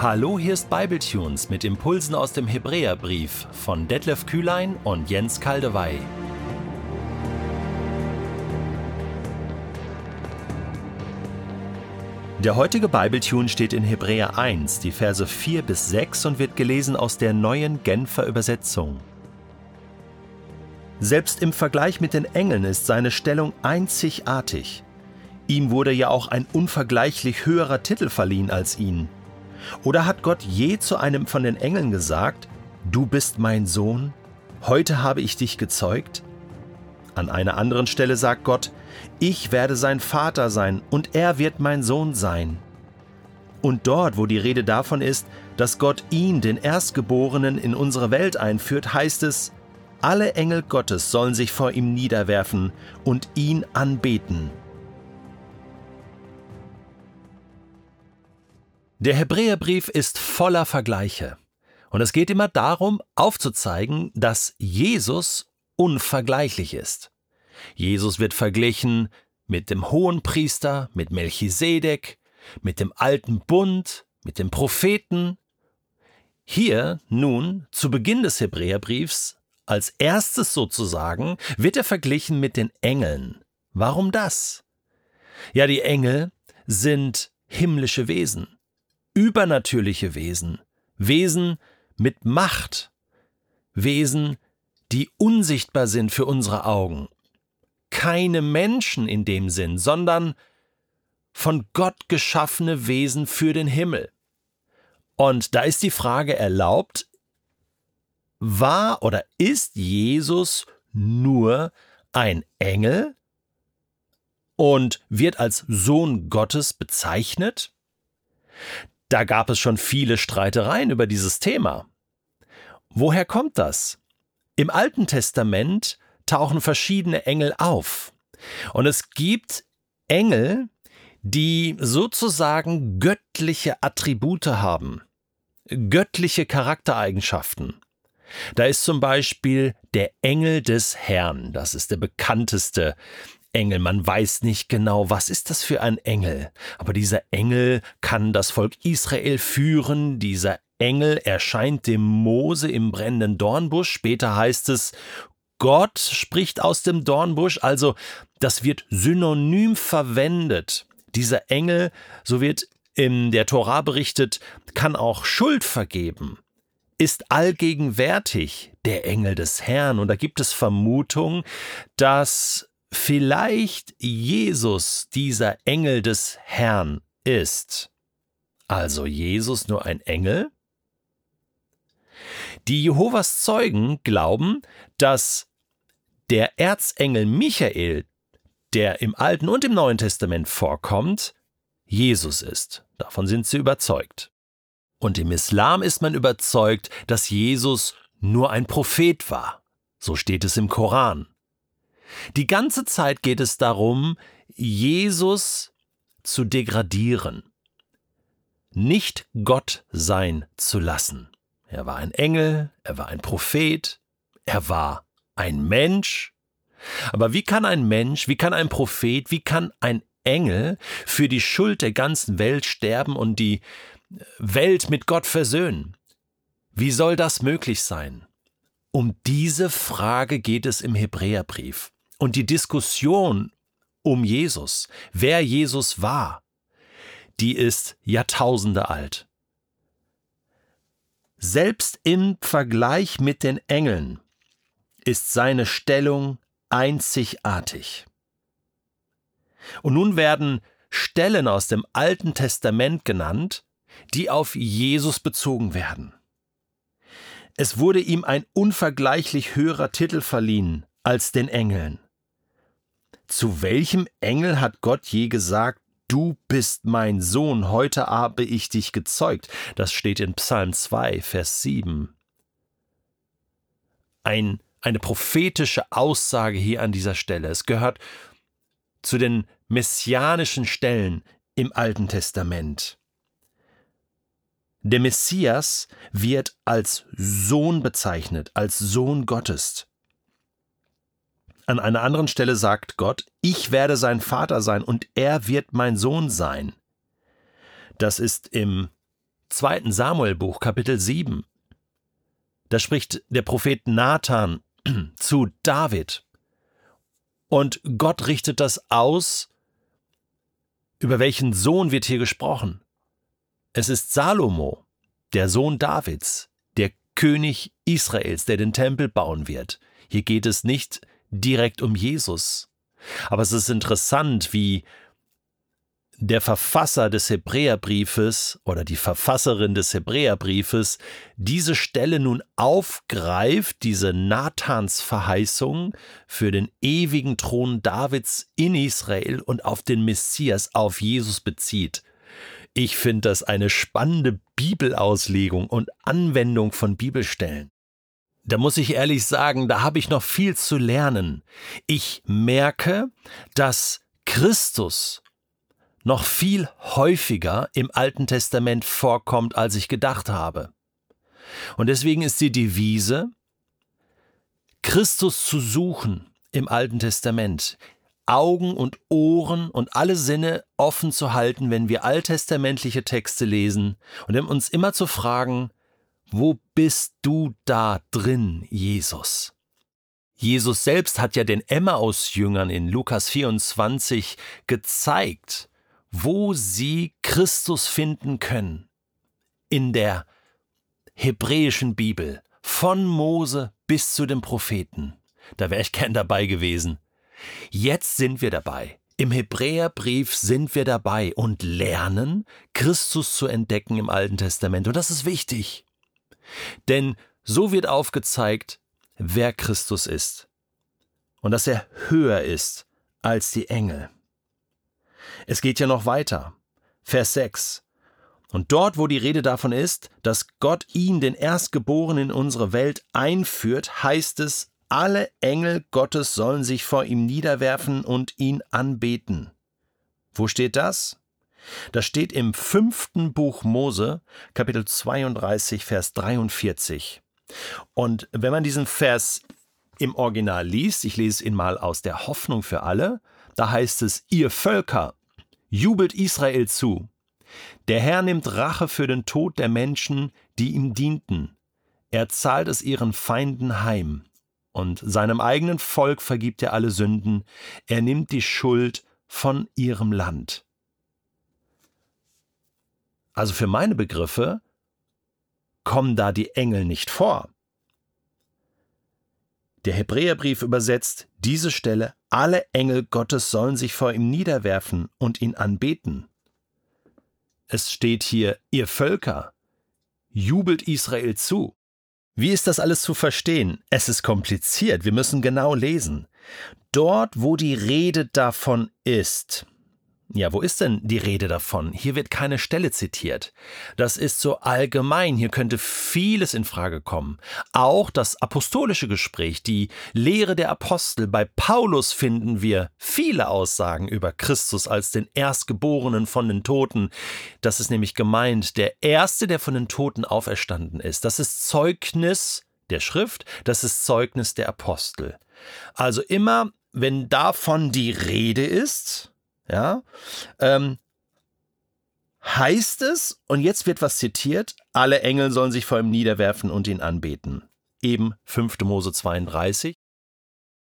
Hallo, hier ist Bibletunes mit Impulsen aus dem Hebräerbrief von Detlef Kühlein und Jens Kaldewey. Der heutige Bibletune steht in Hebräer 1, die Verse 4 bis 6 und wird gelesen aus der neuen Genfer Übersetzung. Selbst im Vergleich mit den Engeln ist seine Stellung einzigartig. Ihm wurde ja auch ein unvergleichlich höherer Titel verliehen als ihn. Oder hat Gott je zu einem von den Engeln gesagt, Du bist mein Sohn, heute habe ich dich gezeugt? An einer anderen Stelle sagt Gott, Ich werde sein Vater sein und er wird mein Sohn sein. Und dort, wo die Rede davon ist, dass Gott ihn, den Erstgeborenen, in unsere Welt einführt, heißt es, alle Engel Gottes sollen sich vor ihm niederwerfen und ihn anbeten. Der Hebräerbrief ist voller Vergleiche. Und es geht immer darum, aufzuzeigen, dass Jesus unvergleichlich ist. Jesus wird verglichen mit dem Hohenpriester, mit Melchisedek, mit dem alten Bund, mit dem Propheten. Hier nun, zu Beginn des Hebräerbriefs, als erstes sozusagen, wird er verglichen mit den Engeln. Warum das? Ja, die Engel sind himmlische Wesen übernatürliche Wesen, Wesen mit Macht, Wesen, die unsichtbar sind für unsere Augen. Keine Menschen in dem Sinn, sondern von Gott geschaffene Wesen für den Himmel. Und da ist die Frage erlaubt, war oder ist Jesus nur ein Engel und wird als Sohn Gottes bezeichnet? Da gab es schon viele Streitereien über dieses Thema. Woher kommt das? Im Alten Testament tauchen verschiedene Engel auf. Und es gibt Engel, die sozusagen göttliche Attribute haben, göttliche Charaktereigenschaften. Da ist zum Beispiel der Engel des Herrn, das ist der bekannteste Engel. Man weiß nicht genau, was ist das für ein Engel. Aber dieser Engel kann das Volk Israel führen. Dieser Engel erscheint dem Mose im brennenden Dornbusch. Später heißt es, Gott spricht aus dem Dornbusch. Also, das wird synonym verwendet. Dieser Engel, so wird in der Tora berichtet, kann auch Schuld vergeben ist allgegenwärtig der Engel des Herrn. Und da gibt es Vermutung, dass vielleicht Jesus dieser Engel des Herrn ist. Also Jesus nur ein Engel? Die Jehovas Zeugen glauben, dass der Erzengel Michael, der im Alten und im Neuen Testament vorkommt, Jesus ist. Davon sind sie überzeugt. Und im Islam ist man überzeugt, dass Jesus nur ein Prophet war. So steht es im Koran. Die ganze Zeit geht es darum, Jesus zu degradieren, nicht Gott sein zu lassen. Er war ein Engel, er war ein Prophet, er war ein Mensch. Aber wie kann ein Mensch, wie kann ein Prophet, wie kann ein Engel für die Schuld der ganzen Welt sterben und die Welt mit Gott versöhnen? Wie soll das möglich sein? Um diese Frage geht es im Hebräerbrief. Und die Diskussion um Jesus, wer Jesus war, die ist Jahrtausende alt. Selbst im Vergleich mit den Engeln ist seine Stellung einzigartig. Und nun werden Stellen aus dem Alten Testament genannt, die auf Jesus bezogen werden. Es wurde ihm ein unvergleichlich höherer Titel verliehen als den Engeln. Zu welchem Engel hat Gott je gesagt, Du bist mein Sohn, heute habe ich dich gezeugt. Das steht in Psalm 2, Vers 7. Ein, eine prophetische Aussage hier an dieser Stelle. Es gehört zu den messianischen Stellen im Alten Testament. Der Messias wird als Sohn bezeichnet, als Sohn Gottes. An einer anderen Stelle sagt Gott, ich werde sein Vater sein und er wird mein Sohn sein. Das ist im zweiten Samuelbuch, Kapitel 7. Da spricht der Prophet Nathan zu David. Und Gott richtet das aus. Über welchen Sohn wird hier gesprochen? Es ist Salomo, der Sohn Davids, der König Israels, der den Tempel bauen wird. Hier geht es nicht direkt um Jesus. Aber es ist interessant, wie der Verfasser des Hebräerbriefes oder die Verfasserin des Hebräerbriefes diese Stelle nun aufgreift, diese Nathans Verheißung für den ewigen Thron Davids in Israel und auf den Messias, auf Jesus bezieht. Ich finde das eine spannende Bibelauslegung und Anwendung von Bibelstellen. Da muss ich ehrlich sagen, da habe ich noch viel zu lernen. Ich merke, dass Christus noch viel häufiger im Alten Testament vorkommt, als ich gedacht habe. Und deswegen ist die Devise, Christus zu suchen im Alten Testament, Augen und Ohren und alle Sinne offen zu halten, wenn wir alttestamentliche Texte lesen und uns immer zu fragen, wo bist du da drin, Jesus? Jesus selbst hat ja den Emmaus-Jüngern in Lukas 24 gezeigt, wo sie Christus finden können. In der hebräischen Bibel, von Mose bis zu den Propheten. Da wäre ich gern dabei gewesen. Jetzt sind wir dabei. Im Hebräerbrief sind wir dabei und lernen, Christus zu entdecken im Alten Testament. Und das ist wichtig. Denn so wird aufgezeigt, wer Christus ist. Und dass er höher ist als die Engel. Es geht ja noch weiter. Vers 6. Und dort, wo die Rede davon ist, dass Gott ihn, den Erstgeborenen in unsere Welt, einführt, heißt es, alle Engel Gottes sollen sich vor ihm niederwerfen und ihn anbeten. Wo steht das? Das steht im fünften Buch Mose, Kapitel 32, Vers 43. Und wenn man diesen Vers im Original liest, ich lese ihn mal aus der Hoffnung für alle, da heißt es, ihr Völker, jubelt Israel zu. Der Herr nimmt Rache für den Tod der Menschen, die ihm dienten. Er zahlt es ihren Feinden heim. Und seinem eigenen Volk vergibt er alle Sünden. Er nimmt die Schuld von ihrem Land. Also für meine Begriffe kommen da die Engel nicht vor. Der Hebräerbrief übersetzt diese Stelle, alle Engel Gottes sollen sich vor ihm niederwerfen und ihn anbeten. Es steht hier, ihr Völker, jubelt Israel zu. Wie ist das alles zu verstehen? Es ist kompliziert, wir müssen genau lesen. Dort, wo die Rede davon ist, ja, wo ist denn die Rede davon? Hier wird keine Stelle zitiert. Das ist so allgemein. Hier könnte vieles in Frage kommen. Auch das apostolische Gespräch, die Lehre der Apostel. Bei Paulus finden wir viele Aussagen über Christus als den Erstgeborenen von den Toten. Das ist nämlich gemeint, der Erste, der von den Toten auferstanden ist. Das ist Zeugnis der Schrift, das ist Zeugnis der Apostel. Also immer, wenn davon die Rede ist, ja, ähm, heißt es, und jetzt wird was zitiert, alle Engel sollen sich vor ihm niederwerfen und ihn anbeten. Eben 5. Mose 32.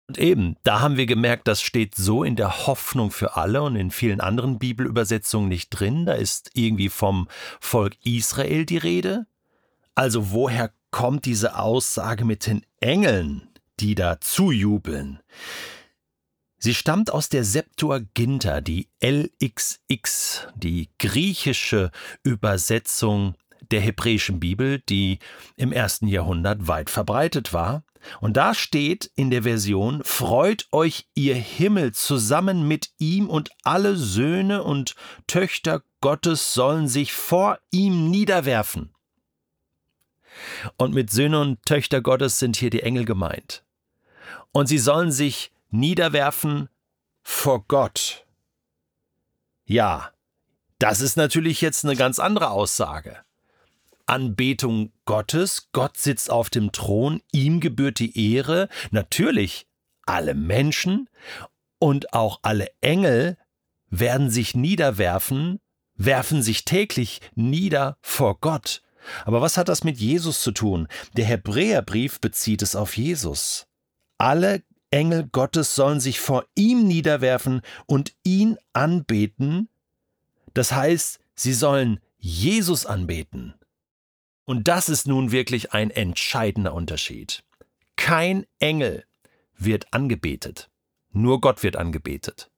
Und eben, da haben wir gemerkt, das steht so in der Hoffnung für alle und in vielen anderen Bibelübersetzungen nicht drin. Da ist irgendwie vom Volk Israel die Rede. Also woher kommt diese Aussage mit den Engeln, die da zujubeln? Sie stammt aus der Septuaginta, die LXX, die griechische Übersetzung der hebräischen Bibel, die im ersten Jahrhundert weit verbreitet war. Und da steht in der Version, Freut euch ihr Himmel zusammen mit ihm und alle Söhne und Töchter Gottes sollen sich vor ihm niederwerfen. Und mit Söhne und Töchter Gottes sind hier die Engel gemeint. Und sie sollen sich niederwerfen vor Gott. Ja, das ist natürlich jetzt eine ganz andere Aussage. Anbetung Gottes, Gott sitzt auf dem Thron, ihm gebührt die Ehre, natürlich alle Menschen und auch alle Engel werden sich niederwerfen, werfen sich täglich nieder vor Gott. Aber was hat das mit Jesus zu tun? Der Hebräerbrief bezieht es auf Jesus. Alle Engel Gottes sollen sich vor ihm niederwerfen und ihn anbeten. Das heißt, sie sollen Jesus anbeten. Und das ist nun wirklich ein entscheidender Unterschied. Kein Engel wird angebetet, nur Gott wird angebetet.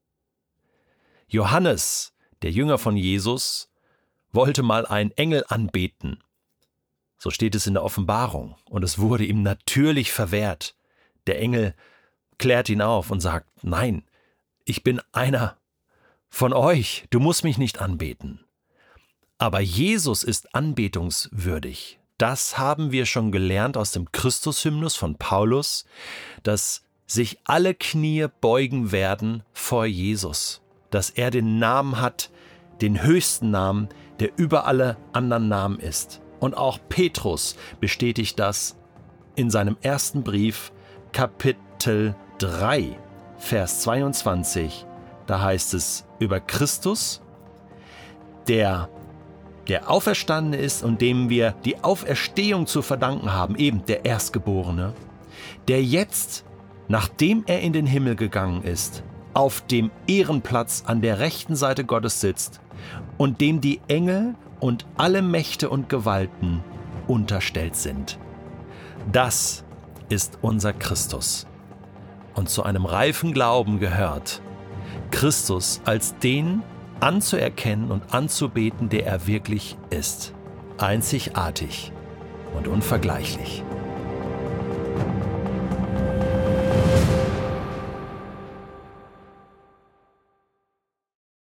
Johannes, der Jünger von Jesus, wollte mal einen Engel anbeten. So steht es in der Offenbarung, und es wurde ihm natürlich verwehrt. Der Engel klärt ihn auf und sagt, nein, ich bin einer von euch, du musst mich nicht anbeten. Aber Jesus ist anbetungswürdig. Das haben wir schon gelernt aus dem Christushymnus von Paulus, dass sich alle Knie beugen werden vor Jesus, dass er den Namen hat, den höchsten Namen, der über alle anderen Namen ist. Und auch Petrus bestätigt das in seinem ersten Brief, Kapitel 3, Vers 22. Da heißt es über Christus, der der auferstanden ist und dem wir die Auferstehung zu verdanken haben, eben der Erstgeborene, der jetzt, nachdem er in den Himmel gegangen ist, auf dem Ehrenplatz an der rechten Seite Gottes sitzt und dem die Engel und alle Mächte und Gewalten unterstellt sind. Das ist unser Christus. Und zu einem reifen Glauben gehört, Christus als den anzuerkennen und anzubeten, der er wirklich ist. Einzigartig und unvergleichlich.